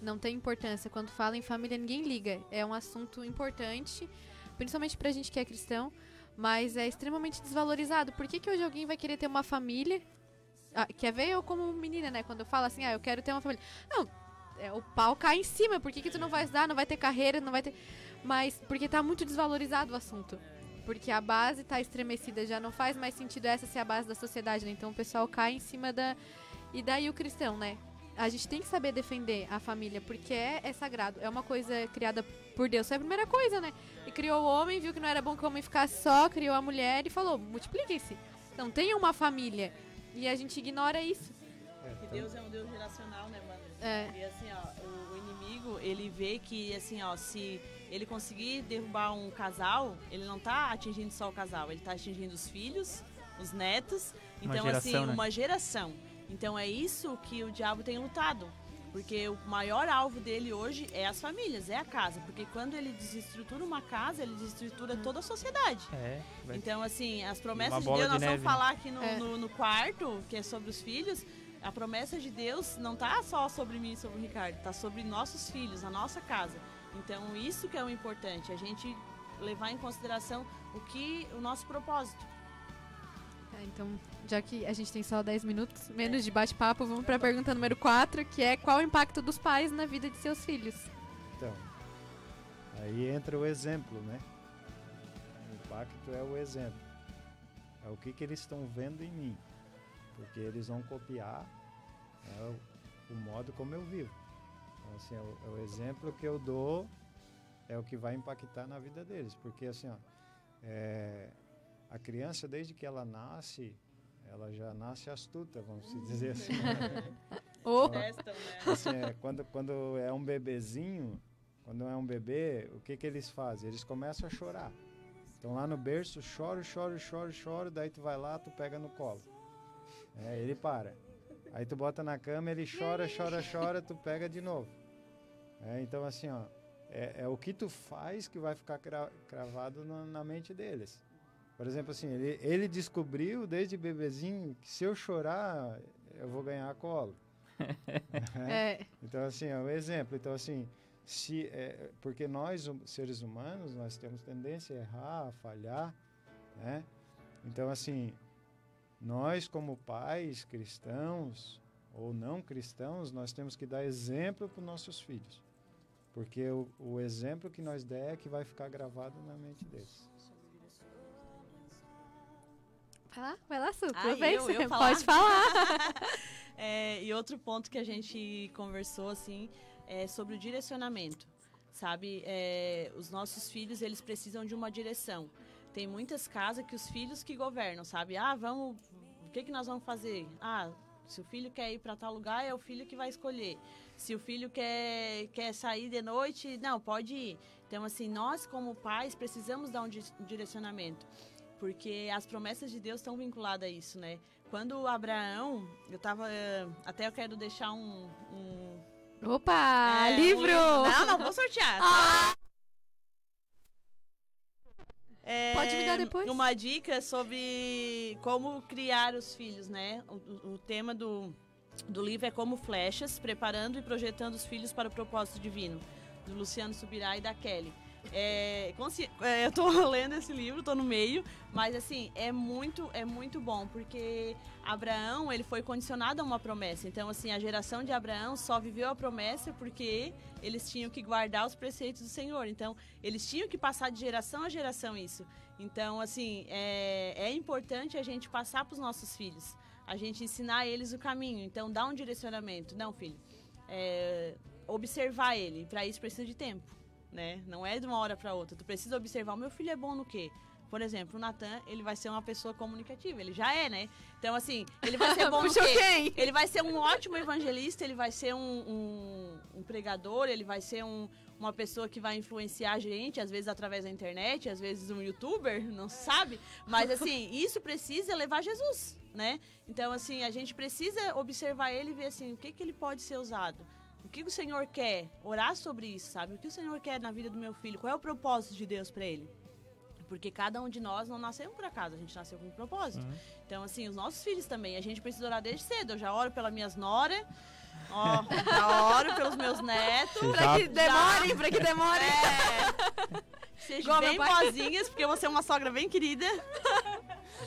Não tem importância. Quando fala em família, ninguém liga. É um assunto importante, principalmente pra gente que é cristão, mas é extremamente desvalorizado. Por que, que hoje alguém vai querer ter uma família? Ah, quer ver eu como menina, né? Quando eu falo assim, ah, eu quero ter uma família. Não, é, o pau cai em cima. Por que, que tu não vai estudar? Não vai ter carreira, não vai ter. Mas porque tá muito desvalorizado o assunto. Porque a base tá estremecida, já não faz mais sentido essa ser a base da sociedade, né? Então o pessoal cai em cima da. E daí o cristão, né? A gente tem que saber defender a família, porque é, é sagrado. É uma coisa criada por Deus. Foi a primeira coisa, né? E criou o homem, viu que não era bom que o homem ficasse só, criou a mulher e falou: multipliquem-se. Então tenham uma família. E a gente ignora isso. Que Deus é um Deus geracional, né, mano? É. E assim, ó, o, o inimigo, ele vê que, assim, ó, se ele conseguir derrubar um casal, ele não tá atingindo só o casal, ele tá atingindo os filhos, os netos. Uma Então, geração, assim, né? uma geração. Então é isso que o diabo tem lutado. Porque o maior alvo dele hoje é as famílias, é a casa. Porque quando ele desestrutura uma casa, ele desestrutura toda a sociedade. É. vai- Então, assim, as promessas de Deus, de nós neve, vamos né? falar aqui no, É. no, no quarto, que é sobre os filhos. a promessa de Deus não tá só sobre mim e sobre o Ricardo, tá sobre nossos filhos, a nossa casa. Então isso que é o importante, a gente levar em consideração o que o nosso propósito. Tá, então, já que a gente tem só 10 minutos, menos de bate-papo, vamos para a pergunta número 4, que é qual o impacto dos pais na vida de seus filhos? Então, aí entra o exemplo, né? O impacto é o exemplo. É o que, que eles estão vendo em mim. Porque eles vão copiar né, o, o, modo como eu vivo. Então, assim, é o, é o exemplo que eu dou é o que vai impactar na vida deles. Porque, assim, ó, é, a criança, desde que ela nasce, ela já nasce astuta, vamos dizer assim. Né? oh. assim é, quando, quando é um bebezinho, quando é um bebê, o que, que eles fazem? Eles começam a chorar. Então lá no berço, choro, choro, choro, choro, daí tu vai lá, tu pega no colo. É, ele para. Aí tu bota na cama, ele chora, chora, chora, tu pega de novo. É, então assim, ó, é, é, o que tu faz que vai ficar cra cravado na, na, mente deles. Por exemplo, assim, ele, ele descobriu desde bebezinho que se eu chorar, eu vou ganhar colo. é. Então, assim, é um exemplo. Então, assim, se, é, porque nós, seres humanos, nós temos tendência a errar, a falhar, né? Então, assim, nós como pais cristãos ou não cristãos, nós temos que dar exemplo para os nossos filhos. Porque o, o exemplo que nós der é que vai ficar gravado na mente deles. Vai lá, vai lá, Su. Ah, eu, eu falar. Pode falar. é, e outro ponto que a gente conversou, assim, é sobre o direcionamento. Sabe, é, os nossos filhos, eles precisam de uma direção. Tem muitas casas que os filhos que governam, sabe? Ah, vamos, o que, que nós vamos fazer? Ah, se o filho quer ir para tal lugar, é o filho que vai escolher. Se o filho quer, quer sair de noite, não, pode ir. Então, assim, nós como pais precisamos dar um direcionamento. Porque as promessas de Deus estão vinculadas a isso, né? Quando Abraão, eu tava. Eh, até eu quero deixar um. um Opa! É, livro! Um, não, não vou sortear. Tá? Ah! É, Pode me dar depois? Uma dica sobre como criar os filhos, né? O, o tema do, do livro é Como Flechas, Preparando e Projetando os Filhos para o Propósito Divino, do Luciano Subirá e da Kelly. É, é eu tô lendo esse livro, tô no meio, mas assim, é muito, é muito bom, porque Abraão, ele foi condicionado a uma promessa. Então, assim, a geração de Abraão só viveu a promessa porque eles tinham que guardar os preceitos do Senhor. Então, eles tinham que passar de geração a geração isso. Então, assim, é, é importante a gente passar para os nossos filhos, a gente ensinar eles o caminho. Então, dá um direcionamento. Não, filho, é, observar ele. Para isso precisa de tempo né? Não é de uma hora para outra. Tu precisa observar, o meu filho é bom no quê? Por exemplo, o Natan, ele vai ser uma pessoa comunicativa, ele já é, né? Então, assim, ele vai ser bom no quê? Quem? Ele vai ser um ótimo evangelista, ele vai ser um, um, um pregador, ele vai ser um, uma pessoa que vai influenciar a gente, às vezes através da internet, às vezes um youtuber, não sabe? Mas, assim, isso precisa levar Jesus, né? Então, assim, a gente precisa observar ele e ver, assim, o que, que ele pode ser usado o que o Senhor quer? Orar sobre isso, sabe? O que o Senhor quer na vida do meu filho? Qual é o propósito de Deus para ele? Porque cada um de nós não nasceu por acaso, a gente nasceu com um propósito. Uhum. Então, assim, os nossos filhos também, a gente precisa orar desde cedo. Eu já oro pelas minhas noras, ó, já oro pelos meus netos. Pra que demorem, pra que demorem. É, sejam bem boazinhas, porque você é uma sogra bem querida.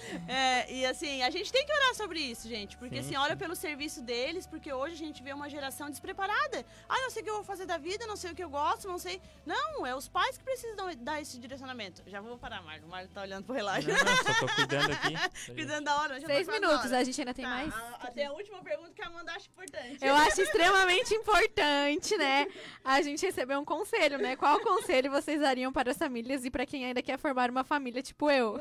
É, e assim, a gente tem que orar sobre isso, gente. Porque sim, assim, olha pelo serviço deles, porque hoje a gente vê uma geração despreparada. Ah, não sei o que eu vou fazer da vida, não sei o que eu gosto, não sei. Não, é os pais que precisam dar esse direcionamento. Já vou parar, Marlon. O Marlon tá olhando pro relógio. Não, não, só tô cuidando aqui. cuidando da hora. Seis minutos, a gente ainda tem tá, mais. até a última pergunta que a Amanda acha importante. Eu acho extremamente importante, né? A gente receber um conselho, né? Qual conselho vocês dariam para as famílias e para quem ainda quer formar uma família tipo eu?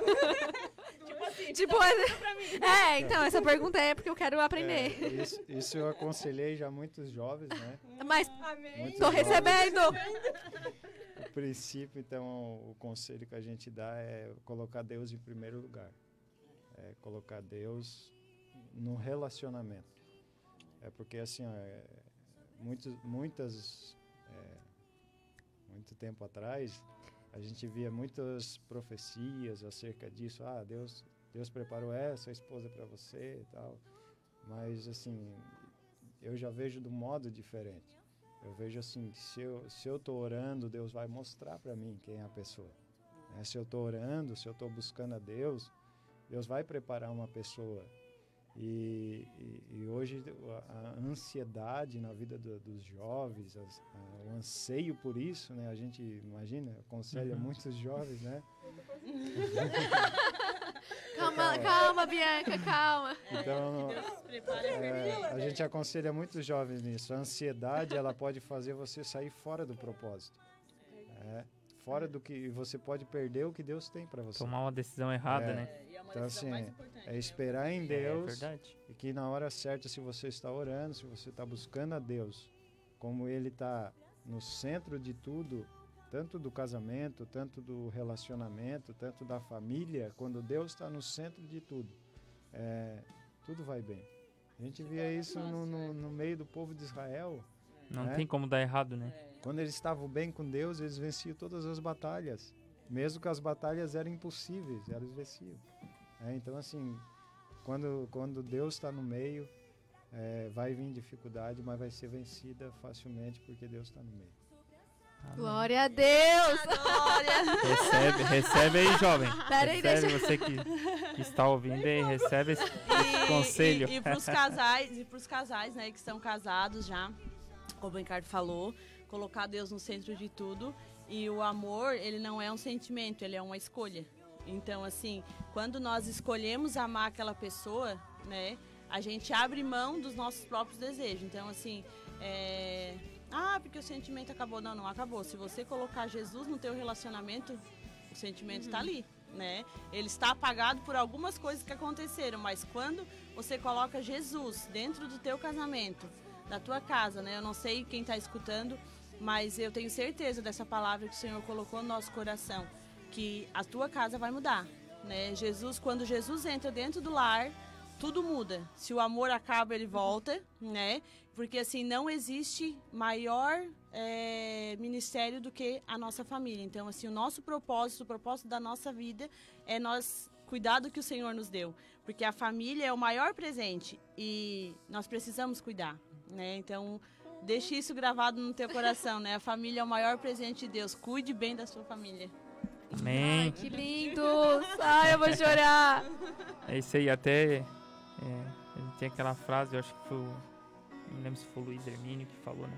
tipo assim, tipo, é, então, essa pergunta é porque eu quero aprender. É, isso, isso, eu aconselhei já muitos jovens, né? Mas tô recebendo! O princípio, então, o conselho que a gente dá é colocar Deus em primeiro lugar. É colocar Deus no relacionamento. É porque, assim, ó, é, muitos, muitas... É, muito tempo atrás, a gente via muitas profecias acerca disso. Ah, Deus, Deus preparou essa esposa para você e tal. Mas, assim, eu já vejo do modo diferente. Eu vejo assim, se eu, se eu orando, Deus vai mostrar para mim quem é a pessoa. né? Se eu tô orando, se eu tô buscando a Deus, Deus vai preparar uma pessoa. E, e, e hoje a, ansiedade na vida do- dos jovens, as- a- o anseio por isso, né? A gente imagina, aconselha Uhum. muitos jovens, né? Calma, calma, Bianca, calma. Então, prepare a é, a né? gente aconselha muitos jovens nisso. A ansiedade ela pode fazer você sair fora do propósito, É, fora do que você pode perder o que Deus tem para você. Tomar uma decisão errada, É. né? Então assim, é esperar em É Deus verdade. e que na hora certa, se você está orando, se você está buscando a Deus, como Ele está no centro de tudo, tanto do casamento, tanto do relacionamento, tanto da família, quando Deus está no centro de tudo, é, tudo vai bem. A gente via isso no, no- no meio do povo de Israel. Não né? tem como dar errado, né? Quando eles estavam bem com Deus, eles venciam todas as batalhas. Mesmo que as batalhas eram impossíveis, eles venciam. É, então, assim, quando, quando Deus está no meio, é, vai vir dificuldade, mas vai ser vencida facilmente porque Deus está no meio. Glória a Deus! Recebe, recebe aí, jovem. Pera aí, recebe deixa- você que, que está ouvindo aí, recebe esse, esse conselho. E, e pros casais, e pros casais, né, que estão casados já, como o Ricardo falou, colocar Deus no centro de tudo. E o amor, ele não é um sentimento, ele é uma escolha. Então, assim, quando nós escolhemos amar aquela pessoa, né, a gente abre mão dos nossos próprios desejos. Então, assim, é... ah, porque o sentimento acabou. Não, não acabou. Se você colocar Jesus no teu relacionamento, o sentimento está ali, né? Ele está apagado por algumas coisas que aconteceram, mas quando você coloca Jesus dentro do teu casamento, da tua casa, né? Eu não sei quem está escutando, mas eu tenho certeza dessa palavra que o Senhor colocou no nosso coração, que a tua casa vai mudar, né? Jesus, quando Jesus entra dentro do lar, tudo muda. Se o amor acaba, ele volta, né? Porque assim não existe maior é, ministério do que a nossa família. Então assim o nosso propósito, o propósito da nossa vida é nós cuidar do que o Senhor nos deu, porque a família é o maior presente e nós precisamos cuidar, né? Então deixe isso gravado no teu coração, né? A família é o maior presente de Deus. Cuide bem da sua família. Amém. Que lindo! Ai, eu vou chorar! É isso aí, até. é, tem aquela frase, eu acho que foi. Não lembro se foi o Luiz Hermínio que falou, né?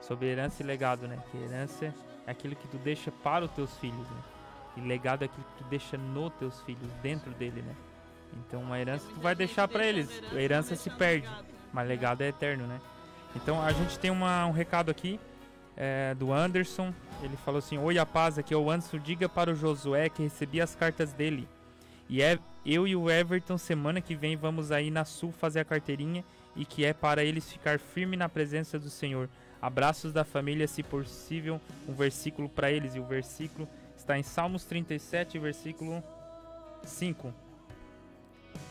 Sobre herança e legado, né? Que herança é aquilo que tu deixa para os teus filhos, né? E legado é aquilo que tu deixa nos teus filhos, dentro dele, né? Então uma herança tu vai deixar para eles. A herança se perde, mas legado é eterno, né? Então a gente tem uma- um recado aqui é, do Anderson. Ele falou assim: Oi, a paz, aqui é o Anderson. Diga para o Josué que recebi as cartas dele. E é eu e o Everton, semana que vem, vamos aí na Sul fazer a carteirinha e que é para eles ficar firme na presença do Senhor. Abraços da família, se possível, um versículo para eles. E o versículo está em Salmos 37, versículo 5.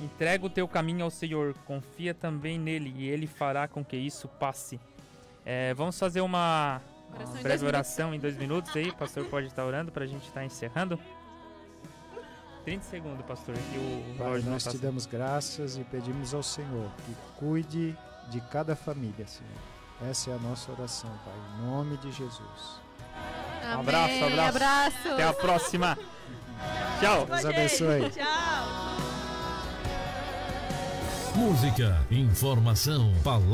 Entrega o teu caminho ao Senhor, confia também nele e ele fará com que isso passe. É, vamos fazer uma, uma Oração em breve dois minutos. oração em dois minutos aí. O pastor pode estar orando para a gente estar encerrando. 30 segundos, pastor, que o Pai, nós tá te damos graças e pedimos ao Senhor que cuide de cada família, Senhor. Essa é a nossa oração, Pai, em nome de Jesus. Um abraço, Amém, abraço. abraço. Até a próxima. Tchau. Deus abençoe. Tchau. Música, informação, palavra.